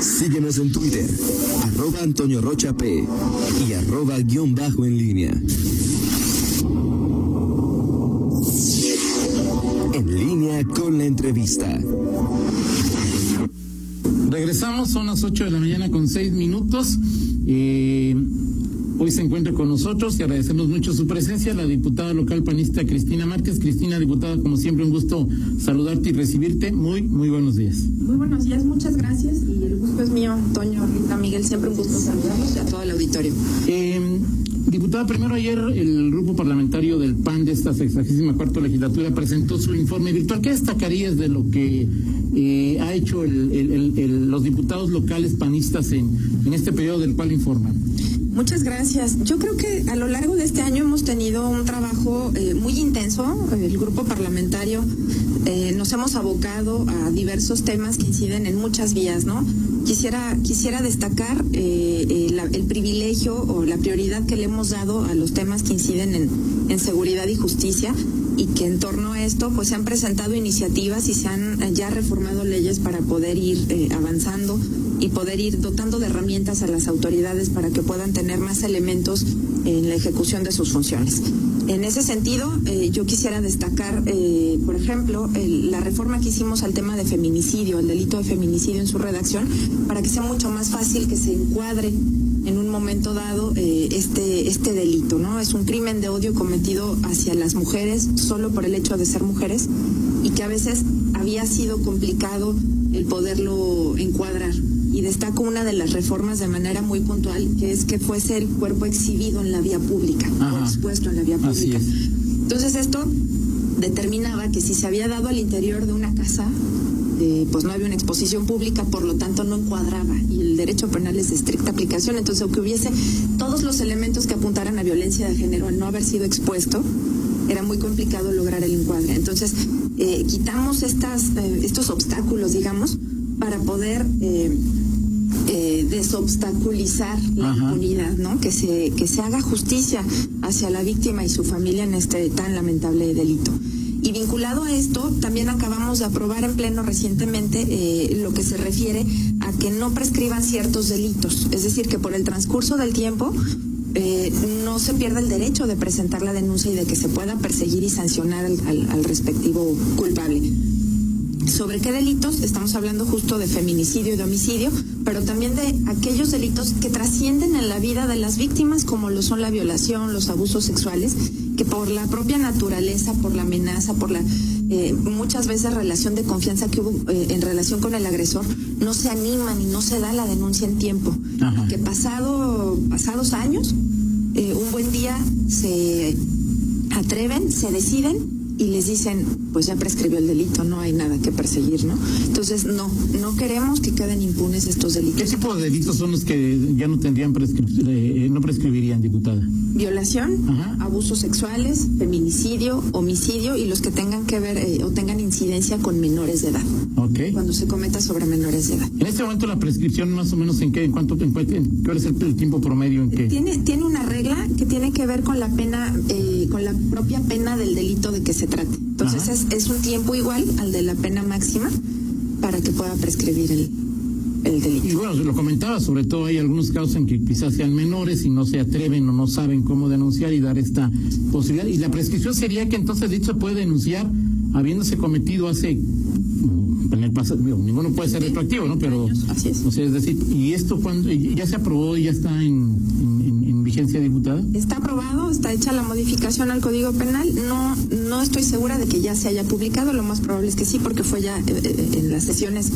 Síguenos en Twitter, arroba Antonio Rocha P y arroba guion bajo en línea. En línea con la entrevista. Regresamos, son las 8 de la mañana con 6 minutos. Eh, hoy se encuentra con nosotros y agradecemos mucho su presencia la diputada local panista Cristina Márquez. Cristina, diputada, como siempre, un gusto saludarte y recibirte. Muy, muy buenos días. Muy buenos días, muchas gracias y el gusto es mío, Toño, Rita, Miguel, siempre un gusto saludarlos y a todo el auditorio. Eh, diputada, primero ayer el grupo parlamentario del PAN de esta 64 legislatura presentó su informe virtual. ¿Qué destacarías de lo que eh, ha hecho el, el, el, los diputados locales panistas en, en este periodo del cual informan? Muchas gracias. Yo creo que a lo largo de este año hemos tenido un trabajo eh, muy intenso. El grupo parlamentario eh, nos hemos abocado a diversos temas que inciden en muchas vías, ¿no? Quisiera, quisiera destacar eh, la, el privilegio o la prioridad que le hemos dado a los temas que inciden en, en seguridad y justicia y que en torno a esto pues se han presentado iniciativas y se han ya reformado leyes para poder ir eh, avanzando y poder ir dotando de herramientas a las autoridades para que puedan tener más elementos en la ejecución de sus funciones. En ese sentido, eh, yo quisiera destacar, eh, por ejemplo, la reforma que hicimos al tema de feminicidio, el delito de feminicidio en su redacción, para que sea mucho más fácil que se encuadre en un momento dado eh, este, este delito, ¿no? Es un crimen de odio cometido hacia las mujeres solo por el hecho de ser mujeres y que a veces había sido complicado el poderlo encuadrar. Y destaco una de las reformas de manera muy puntual, que es que fuese el cuerpo exhibido en la vía pública, o expuesto en la vía pública. Entonces esto determinaba que si se había dado al interior de una casa, eh, pues no había una exposición pública, por lo tanto no encuadraba. Y el derecho penal es de estricta aplicación, entonces aunque hubiese todos los elementos que apuntaran a violencia de género al no haber sido expuesto, era muy complicado lograr el encuadre. Entonces, eh, quitamos estas, eh, estos obstáculos, digamos, para poder eh, eh, desobstaculizar la Ajá. impunidad, ¿no? Que se, que se haga justicia hacia la víctima y su familia en este tan lamentable delito. Y vinculado a esto, también acabamos de aprobar en pleno recientemente eh, lo que se refiere a que no prescriban ciertos delitos. Es decir, que por el transcurso del tiempo eh, no se pierda el derecho de presentar la denuncia y de que se pueda perseguir y sancionar al, al, al respectivo culpable. ¿Sobre qué delitos? Estamos hablando justo de feminicidio y de homicidio, pero también de aquellos delitos que trascienden en la vida de las víctimas, como lo son la violación, los abusos sexuales, que por la propia naturaleza, por la amenaza, por la eh, muchas veces relación de confianza que hubo eh, en relación con el agresor, no se animan y no se da la denuncia en tiempo. Ajá. Que pasado, pasados años, eh, un buen día se atreven, se deciden y les dicen, pues ya prescribió el delito, no hay nada que perseguir, ¿no? Entonces, no, no queremos que queden impunes estos ¿Qué delitos. tipo de delitos son los que ya no tendrían eh, no prescribirían, diputada? Violación, Ajá. abusos sexuales, feminicidio, homicidio y los que tengan que ver eh, o tengan incidencia con menores de edad, Ok. cuando se cometa sobre menores de edad. En este momento la prescripción más o menos en qué, en cuánto, en cuál, es el, el tiempo promedio en qué. Tiene, tiene una regla que tiene que ver con la pena, eh, con la propia pena del delito de que se trate. Entonces es, es un tiempo igual al de la pena máxima para que pueda prescribir el, el delito. Y bueno, se lo comentaba, sobre todo hay algunos casos en que quizás sean menores y no se atreven o no saben cómo denunciar y dar esta posibilidad. Y la prescripción sería que entonces dicho se puede denunciar habiéndose cometido hace mm, en el pasado, digo, ninguno puede ser retroactivo, ¿no? Pero, así es. o sea, es decir, ¿y esto cuando ya se aprobó y ya está en, en- en- en vigencia diputada? Está aprobado, está hecha la modificación al Código Penal. No, no estoy segura de que ya se haya publicado. Lo más probable es que sí, porque fue ya eh, eh, en las sesiones,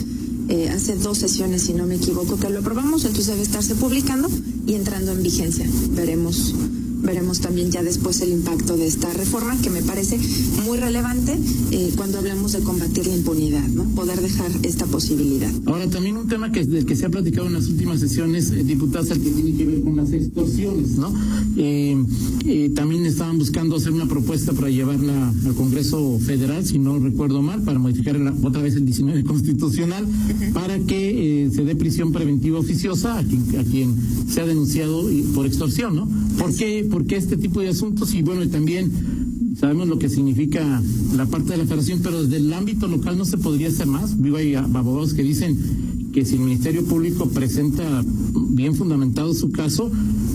eh, hace dos sesiones, si no me equivoco, que lo aprobamos. Entonces debe estarse publicando y entrando en vigencia. Veremos, veremos también ya después el impacto de esta reforma, que me parece muy relevante eh, cuando hablamos de combatir la impunidad, ¿no? Poder dejar esta posibilidad. Ahora, también un tema que, que se ha platicado en las últimas sesiones, eh, diputadas, el que tiene que ver con las extorsiones, ¿no? Eh, eh, también estaban buscando hacer una propuesta para llevarla al Congreso Federal, si no recuerdo mal, para modificar otra vez el 19 constitucional, para que se dé prisión preventiva oficiosa a quien, a quien sea denunciado y- por extorsión, ¿no? ¿Por qué, ¿Por qué este tipo de asuntos? Y bueno, y también sabemos lo que significa la parte de la federación, pero desde el ámbito local no se podría hacer más. Digo, hay abogados que dicen que si el Ministerio Público presenta bien fundamentado su caso,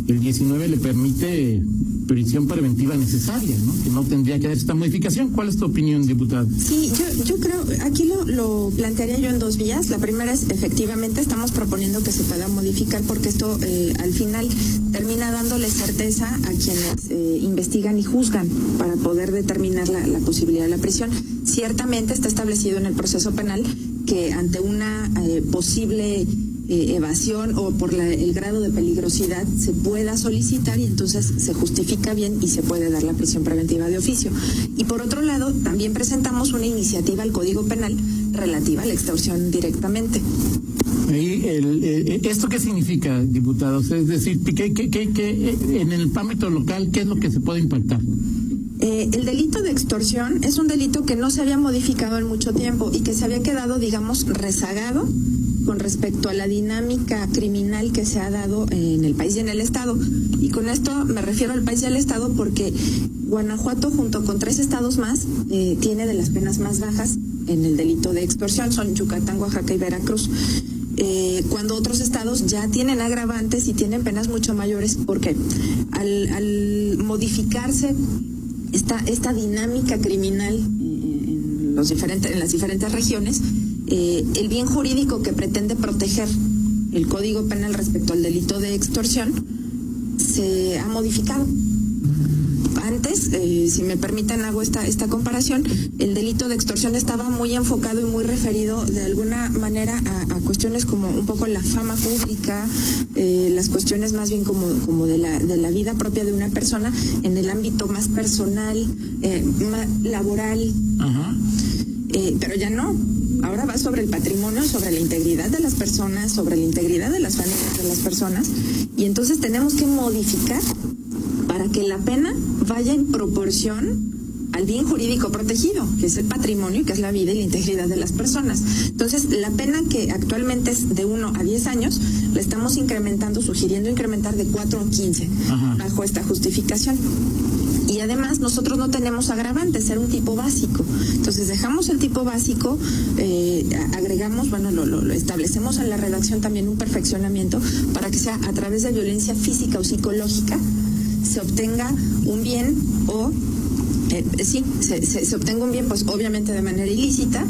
el 19 le permite prisión preventiva necesaria, ¿no? Que no tendría que haber esta modificación. ¿Cuál es tu opinión, diputado? Sí, yo, yo creo, aquí lo, lo plantearía yo en dos vías. La primera es, efectivamente, estamos proponiendo que se pueda modificar porque esto eh, al final termina dándole certeza a quienes eh, investigan y juzgan para poder determinar la, la posibilidad de la prisión. Ciertamente está establecido en el proceso penal que ante una eh, posible eh, evasión o por la, el grado de peligrosidad se pueda solicitar y entonces se justifica bien y se puede dar la prisión preventiva de oficio. Y por otro lado, también presentamos una iniciativa al Código Penal relativa a la extorsión directamente. Y el, eh, ¿Esto qué significa, diputados? Es decir, ¿qué, qué, qué, qué, en el ámbito local, ¿qué es lo que se puede impactar? Eh, el delito de extorsión es un delito que no se había modificado en mucho tiempo y que se había quedado, digamos, rezagado con respecto a la dinámica criminal que se ha dado en el país y en el Estado. Y con esto me refiero al país y al Estado porque Guanajuato, junto con tres estados más, eh, tiene de las penas más bajas en el delito de extorsión, son Yucatán, Oaxaca y Veracruz. Eh, cuando otros estados ya tienen agravantes y tienen penas mucho mayores, porque al, al modificarse esta, esta dinámica criminal en, los diferentes, en las diferentes regiones, eh, el bien jurídico que pretende proteger el Código Penal respecto al delito de extorsión se ha modificado. Antes, eh, si me permiten, hago esta, esta comparación, el delito de extorsión estaba muy enfocado y muy referido de alguna manera a, a cuestiones como un poco la fama pública, eh, las cuestiones más bien como, como de, la, de la vida propia de una persona en el ámbito más personal, eh, más laboral. Ajá. Pero ya no. Ahora va sobre el patrimonio, sobre la integridad de las personas, sobre la integridad de las familias de las personas. Y entonces tenemos que modificar para que la pena vaya en proporción al bien jurídico protegido, que es el patrimonio, que es la vida y la integridad de las personas. Entonces, la pena que actualmente es de 1 a 10 años, la estamos incrementando, sugiriendo incrementar de 4 a 15 Ajá. bajo esta justificación. Además nosotros no tenemos agravantes, ser un tipo básico. Entonces dejamos el tipo básico, eh, agregamos, bueno, lo, establecemos en la redacción también un perfeccionamiento para que sea a través de violencia física o psicológica se obtenga un bien o eh, sí, se, obtenga un bien, pues obviamente de manera ilícita,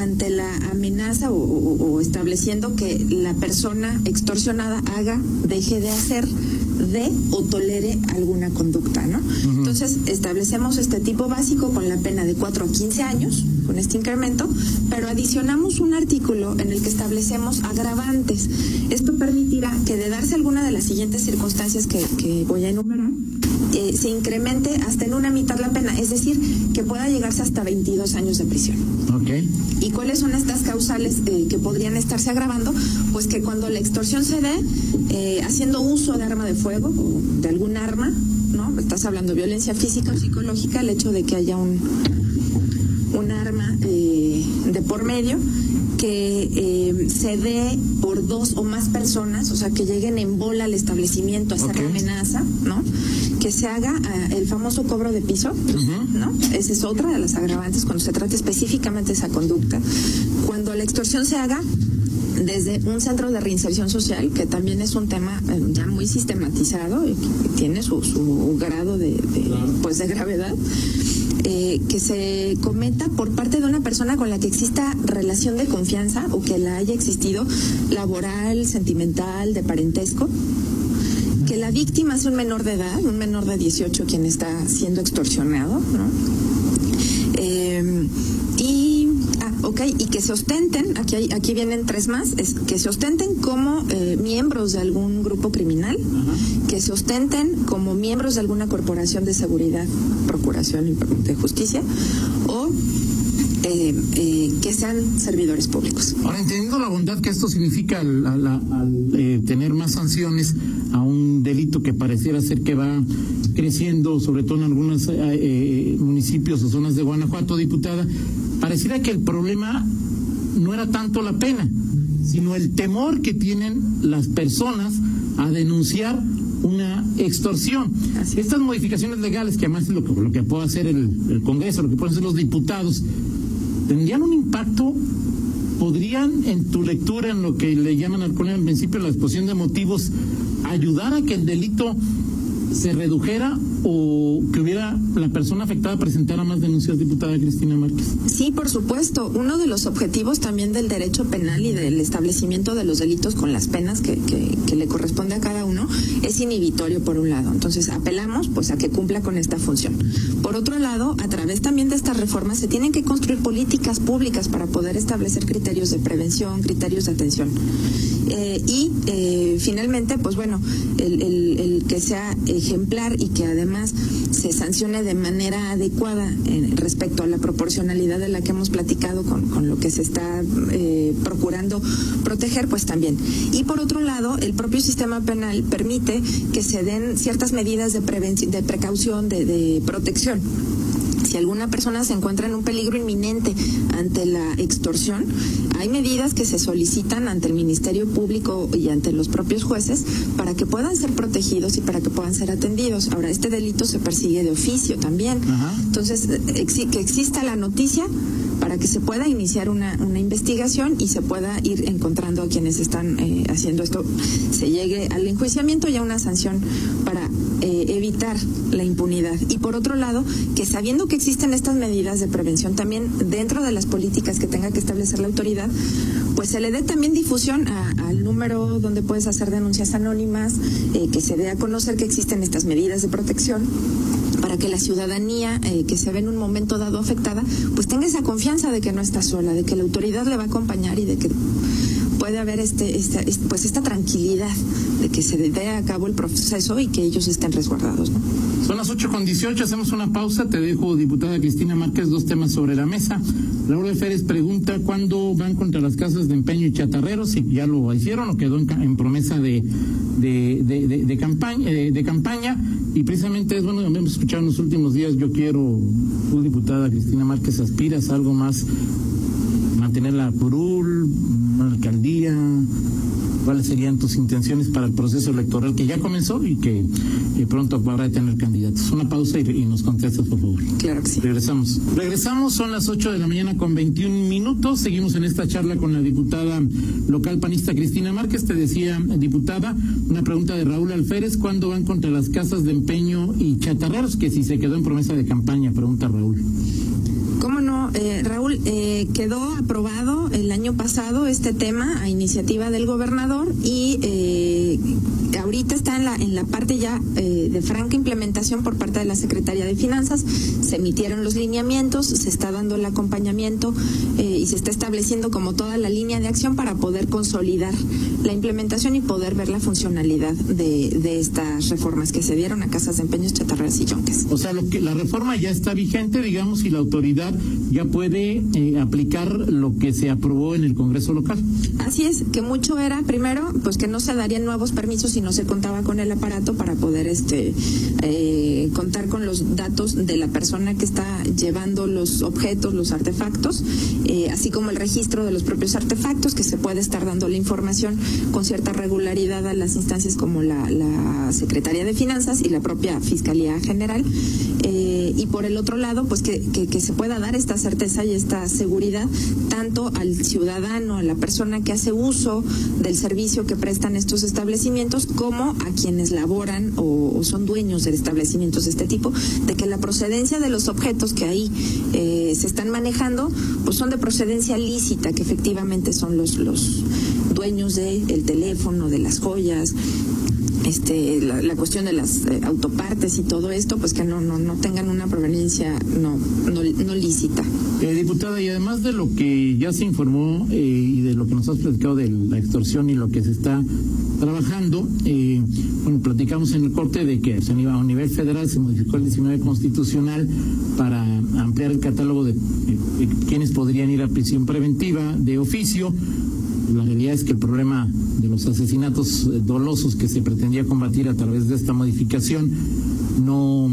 ante la amenaza o, estableciendo que la persona extorsionada haga, deje de hacer, de o tolere alguna conducta, ¿no? Uh -huh. Entonces, establecemos este tipo básico con la pena de 4 a 15 años, con este incremento, pero adicionamos un artículo en el que establecemos agravantes. Esto permitirá que de darse alguna de las siguientes circunstancias que, que voy a enumerar, eh, se incremente hasta en una mitad la pena, es decir, que pueda llegarse hasta 22 años de prisión. Okay. ¿Y cuáles son estas causales eh, que podrían estarse agravando? Pues que cuando la extorsión se dé eh, haciendo uso de arma de fuego o de algún arma, ¿no? Estás hablando de violencia física o psicológica, el hecho de que haya un, un arma eh, de por medio que eh, se dé por dos o más personas, o sea, que lleguen en bola al establecimiento a hacer okay. amenaza, ¿no? Que se haga uh, el famoso cobro de piso, uh -huh. ¿no? Esa es otra de las agravantes cuando se trata específicamente de esa conducta. Cuando la extorsión se haga desde un centro de reinserción social, que también es un tema eh, ya muy sistematizado y que tiene su, su grado de, de, pues de gravedad, eh, que se cometa por parte de una persona con la que exista relación de confianza o que la haya existido laboral, sentimental, de parentesco que la víctima sea un menor de edad, un menor de 18 quien está siendo extorsionado, ¿no? Eh, y, ok, y que se ostenten, aquí, hay, aquí vienen tres más, es que se ostenten como eh, miembros de algún grupo criminal, uh -huh. que se ostenten como miembros de alguna corporación de seguridad, procuración de justicia, o eh, eh, que sean servidores públicos. Ahora, entendiendo la bondad que esto significa al, al, al eh, tener más sanciones a un delito que pareciera ser que va creciendo, sobre todo en algunos municipios o zonas de Guanajuato, diputada, pareciera que el problema no era tanto la pena, sino el temor que tienen las personas a denunciar una extorsión. Estas modificaciones legales, que además es lo que, lo que puede hacer el, el Congreso, lo que pueden hacer los diputados, tendrían un impacto podrían, en tu lectura, en lo que le llaman al al principio la exposición de motivos, ayudar a que el delito se redujera o que hubiera la persona afectada presentara más denuncias, diputada Cristina Márquez? Sí, por supuesto. Uno de los objetivos también del derecho penal y del establecimiento de los delitos con las penas que, que, le corresponde a cada uno es inhibitorio por un lado. Entonces apelamos pues a que cumpla con esta función. Por otro lado, a través también de estas reformas se tienen que construir políticas públicas para poder establecer criterios de prevención, criterios de atención. Eh, y eh, finalmente, pues bueno, el, el que sea ejemplar y que además se sancione de manera adecuada eh, respecto a la proporcionalidad de la que hemos platicado con, con lo que se está eh, procurando proteger, pues también. Y por otro lado, el propio sistema penal permite que se den ciertas medidas de, de precaución, de, de protección si alguna persona se encuentra en un peligro inminente ante la extorsión, hay medidas que se solicitan ante el Ministerio Público y ante los propios jueces para que puedan ser protegidos y para que puedan ser atendidos. Ahora, este delito se persigue de oficio también. Entonces, que exista la noticia para que se pueda iniciar una, una investigación y se pueda ir encontrando a quienes están eh, haciendo esto, se llegue al enjuiciamiento y a una sanción para eh, evitar la impunidad. Y por otro lado, que sabiendo que existen estas medidas de prevención también dentro de las políticas que tenga que establecer la autoridad, pues se le dé también difusión al número donde puedes hacer denuncias anónimas, eh, que se dé a conocer que existen estas medidas de protección para que la ciudadanía eh, que se ve en un momento dado afectada, pues tenga esa confianza de que no está sola, de que la autoridad le va a acompañar y de que puede haber este, esta, pues esta tranquilidad de que se dé a cabo el proceso y que ellos estén resguardados. Son las 8 con 18, hacemos una pausa. Te dejo, diputada Cristina Márquez, dos temas sobre la mesa. Laura Férez pregunta cuándo van contra las casas de empeño y chatarreros, si ya lo hicieron o quedó en, promesa de, de, de, campaña, eh, de campaña. Y precisamente es bueno, hemos escuchado en los últimos días, yo quiero, tu diputada Cristina Márquez, aspiras a algo más, mantener la curul, alcaldía, cuáles serían tus intenciones para el proceso electoral que ya comenzó y que pronto va a tener candidatos. Una pausa y, nos contestas, por favor. Claro que sí. Regresamos. Regresamos, son las 8 de la mañana con 21 minutos. Seguimos en esta charla con la diputada local panista Cristina Márquez. Te decía, diputada, una pregunta de Raúl Alférez. ¿Cuándo van contra las casas de empeño y chatarreros? Que si se quedó en promesa de campaña, pregunta Raúl. ¿Cómo no? Eh, Raúl, eh, quedó aprobado el año pasado este tema a iniciativa del gobernador y eh, ahorita está en la, en la parte ya eh, de franca implementación por parte de la Secretaría de Finanzas. Se emitieron los lineamientos, se está dando el acompañamiento eh, y se está estableciendo como toda la línea de acción para poder consolidar la implementación y poder ver la funcionalidad de, de estas reformas que se dieron a casas de empeños, chatarras y yonques. O sea, lo que, la reforma ya está vigente, digamos, y la autoridad ya puede eh, aplicar lo que se aprobó en el Congreso local. Así es, que mucho era, primero, pues que no se darían nuevos permisos, sino se contaba con el aparato para poder este eh, contar con los datos de la persona que está llevando los objetos, los artefactos, eh, así como el registro de los propios artefactos, que se puede estar dando la información con cierta regularidad a las instancias como la, Secretaría de Finanzas y la propia Fiscalía General. Eh, y por el otro lado, pues que, que, se pueda dar esta certeza y esta seguridad tanto al ciudadano, a la persona que hace uso del servicio que prestan estos establecimientos, como a quienes laboran o, son dueños de establecimientos de este tipo, de que la procedencia de los objetos que ahí eh, se están manejando, pues son de procedencia lícita, que efectivamente son los, los dueños del teléfono, de las joyas, este, la, cuestión de las eh, autopartes y todo esto, pues que no, no, no tengan una proveniencia no, no, lícita. Eh, diputada, y además de lo que ya se informó eh, y de lo que nos has platicado de la extorsión y lo que se está trabajando, eh, bueno, platicamos en el corte de que a nivel federal se modificó el 19 constitucional para ampliar el catálogo de quienes podrían ir a prisión preventiva de oficio la realidad es que el problema de los asesinatos eh, dolosos que se pretendía combatir a través de esta modificación no,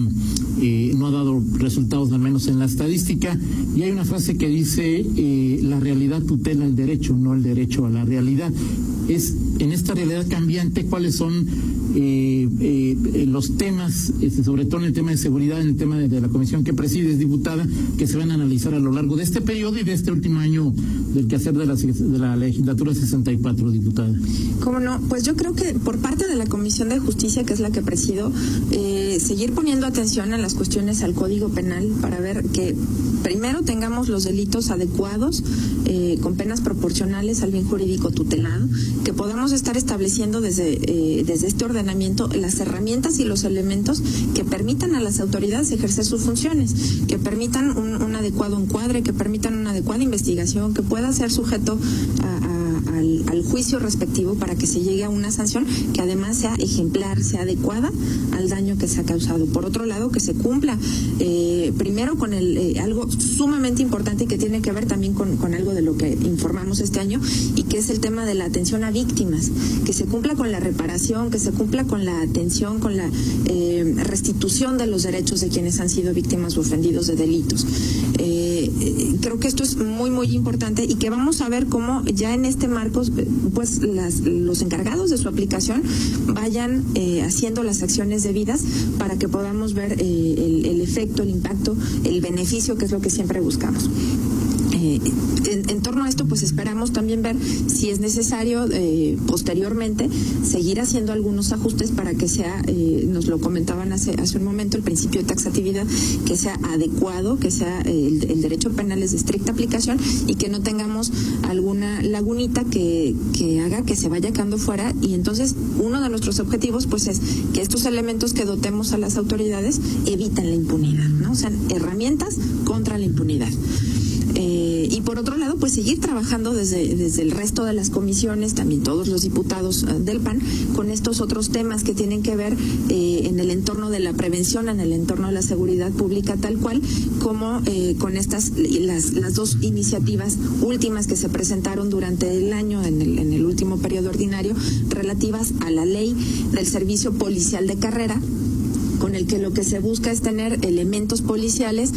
eh, no ha dado resultados, al menos en la estadística. Y hay una frase que dice, eh, la realidad tutela el derecho, no el derecho a la realidad. Es en esta realidad cambiante cuáles son eh, eh, los temas, este, sobre todo en el tema de seguridad, en el tema de, la comisión que presides, diputada, que se van a analizar a lo largo de este periodo y de este último año del quehacer de la, de la legislatura 64, diputada. ¿Cómo no? Pues yo creo que por parte de la Comisión de Justicia, que es la que presido, eh, seguir poniendo atención a las cuestiones al Código Penal para ver que primero tengamos los delitos adecuados, eh, con penas proporcionales al bien jurídico tutelado, que podamos estar estableciendo desde, eh, desde este las herramientas y los elementos que permitan a las autoridades ejercer sus funciones, que permitan un adecuado encuadre, que permitan una adecuada investigación, que pueda ser sujeto a al, juicio respectivo para que se llegue a una sanción que además sea ejemplar, sea adecuada al daño que se ha causado. Por otro lado, que se cumpla eh, primero con el, eh, algo sumamente importante que tiene que ver también con, con, algo de lo que informamos este año y que es el tema de la atención a víctimas, que se cumpla con la reparación, que se cumpla con la atención, con la eh, restitución de los derechos de quienes han sido víctimas o ofendidos de delitos. Creo que esto es muy, muy importante y que vamos a ver cómo ya en este marcos, pues las, los encargados de su aplicación vayan eh, haciendo las acciones debidas para que podamos ver eh, el, el efecto, el impacto, el beneficio, que es lo que siempre buscamos. Eh, en, torno a esto, pues esperamos también ver si es necesario eh, posteriormente seguir haciendo algunos ajustes para que sea, eh, nos lo comentaban hace, hace un momento, el principio de taxatividad, que sea adecuado, que sea el, derecho penal es de estricta aplicación y que no tengamos alguna lagunita que, que haga que se vaya quedando fuera. Y entonces, uno de nuestros objetivos, pues es que estos elementos que dotemos a las autoridades eviten la impunidad, ¿no? O sea, herramientas contra la impunidad. Eh, y por otro lado, pues seguir trabajando desde, desde el resto de las comisiones, también todos los diputados eh, del PAN, con estos otros temas que tienen que ver eh, en el entorno de la prevención, en el entorno de la seguridad pública, tal cual, como con estas, las, las dos iniciativas últimas que se presentaron durante el año, en el, en el último periodo ordinario, relativas a la ley del servicio policial de carrera con el que lo que se busca es tener elementos policiales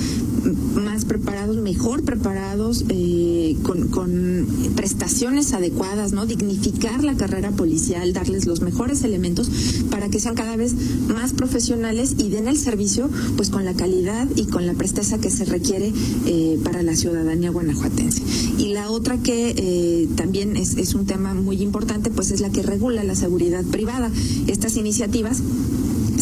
más preparados, mejor preparados, eh, con, prestaciones adecuadas, ¿no? Dignificar la carrera policial, darles los mejores elementos para que sean cada vez más profesionales y den el servicio pues con la calidad y con la presteza que se requiere eh, para la ciudadanía guanajuatense. Y la otra que eh, también es, es un tema muy importante pues es la que regula la seguridad privada. Estas iniciativas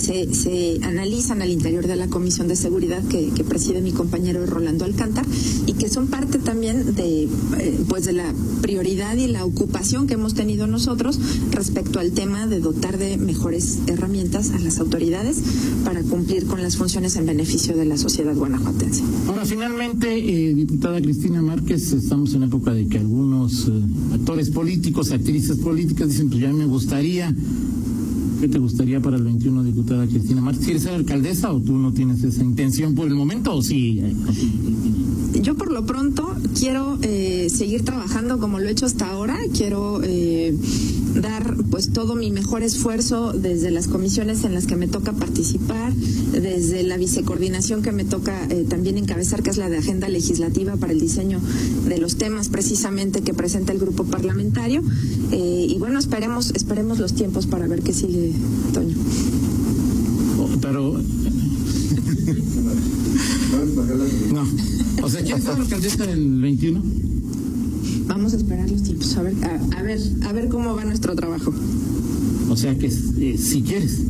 se, se, analizan al interior de la Comisión de Seguridad que, preside mi compañero Rolando Alcántar y que son parte también de, eh, pues de la prioridad y la ocupación que hemos tenido nosotros respecto al tema de dotar de mejores herramientas a las autoridades para cumplir con las funciones en beneficio de la sociedad guanajuatense. Ahora, finalmente, eh, diputada Cristina Márquez, estamos en época de que algunos eh, actores políticos, actrices políticas dicen, pues ya me gustaría ¿Qué te gustaría para el 21, diputada Cristina Martínez? ¿Quieres ser alcaldesa o tú no tienes esa intención por el momento o sí? Yo por lo pronto quiero eh, seguir trabajando como lo he hecho hasta ahora. Quiero eh, dar pues todo mi mejor esfuerzo desde las comisiones en las que me toca participar, desde la vicecoordinación que me toca eh, también encabezar, que es la de agenda legislativa para el diseño de los temas precisamente que presenta el grupo parlamentario. Y bueno, esperemos, esperemos los tiempos para ver qué sigue, Toño. Oh, pero no. O sea, ¿quién está la alcaldesa del 21? Vamos a esperar los tiempos, a ver, a, ver, a ver cómo va nuestro trabajo. O sea que eh, si quieres.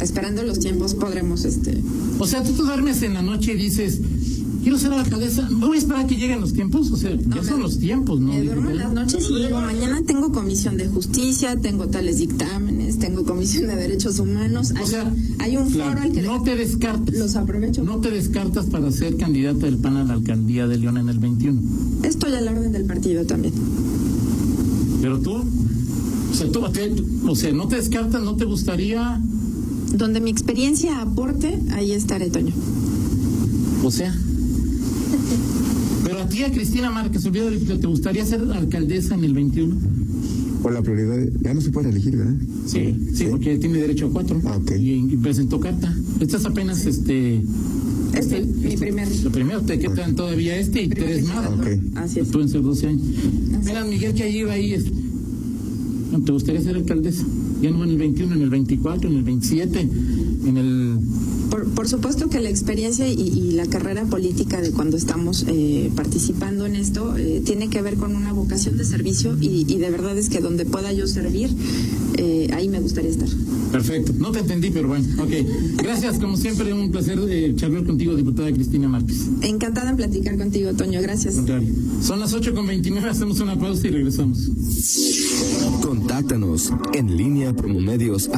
Esperando los tiempos podremos, este. O sea, tú te duermes en la noche y dices, quiero ser la alcaldesa, voy a esperar a que lleguen los tiempos, o sea, ya son los tiempos, ¿no? Me duermo en las noches y digo, mañana tengo comisión de justicia, tengo tales dictámenes, tengo comisión de derechos humanos, o sea, hay un foro al que no te descartas, los aprovecho. No te descartas para ser candidata del PAN a la alcaldía de León en el 21. Estoy a la orden del partido también. Pero tú, o sea, tú, o sea, no te descartas, no te gustaría... Donde mi experiencia aporte, ahí estaré, Toño. O sea, pero a ti, a Cristina Márquez, ¿te gustaría ser alcaldesa en el 21? o la prioridad, ya no se puede elegir, ¿verdad? Sí, sí, porque tiene derecho a cuatro. Ah, ok. y, y presentó carta. Estás apenas, este... Este, mi primer. Lo primero, te quedan todavía este y tres más. Ok. Así es. Pueden ser 12 años. Así. Mira, Miguel, que ahí iba ahí. es- ¿No ¿Te gustaría ser alcaldesa? Ya no en el 21, en el 24, en el 27, en el... Por, por supuesto que la experiencia y, y la carrera política de cuando estamos eh, participando en esto eh, tiene que ver con una vocación de servicio y, y de verdad es que donde pueda yo servir, eh, ahí me gustaría estar. Perfecto. No te entendí, pero bueno. Ok. Gracias, como siempre, un placer eh, charlar contigo, diputada Cristina Márquez. Encantada en platicar contigo, Toño. Gracias. Contrario. Son las 8 con 29, hacemos una pausa y regresamos. Contáctanos en línea promomedios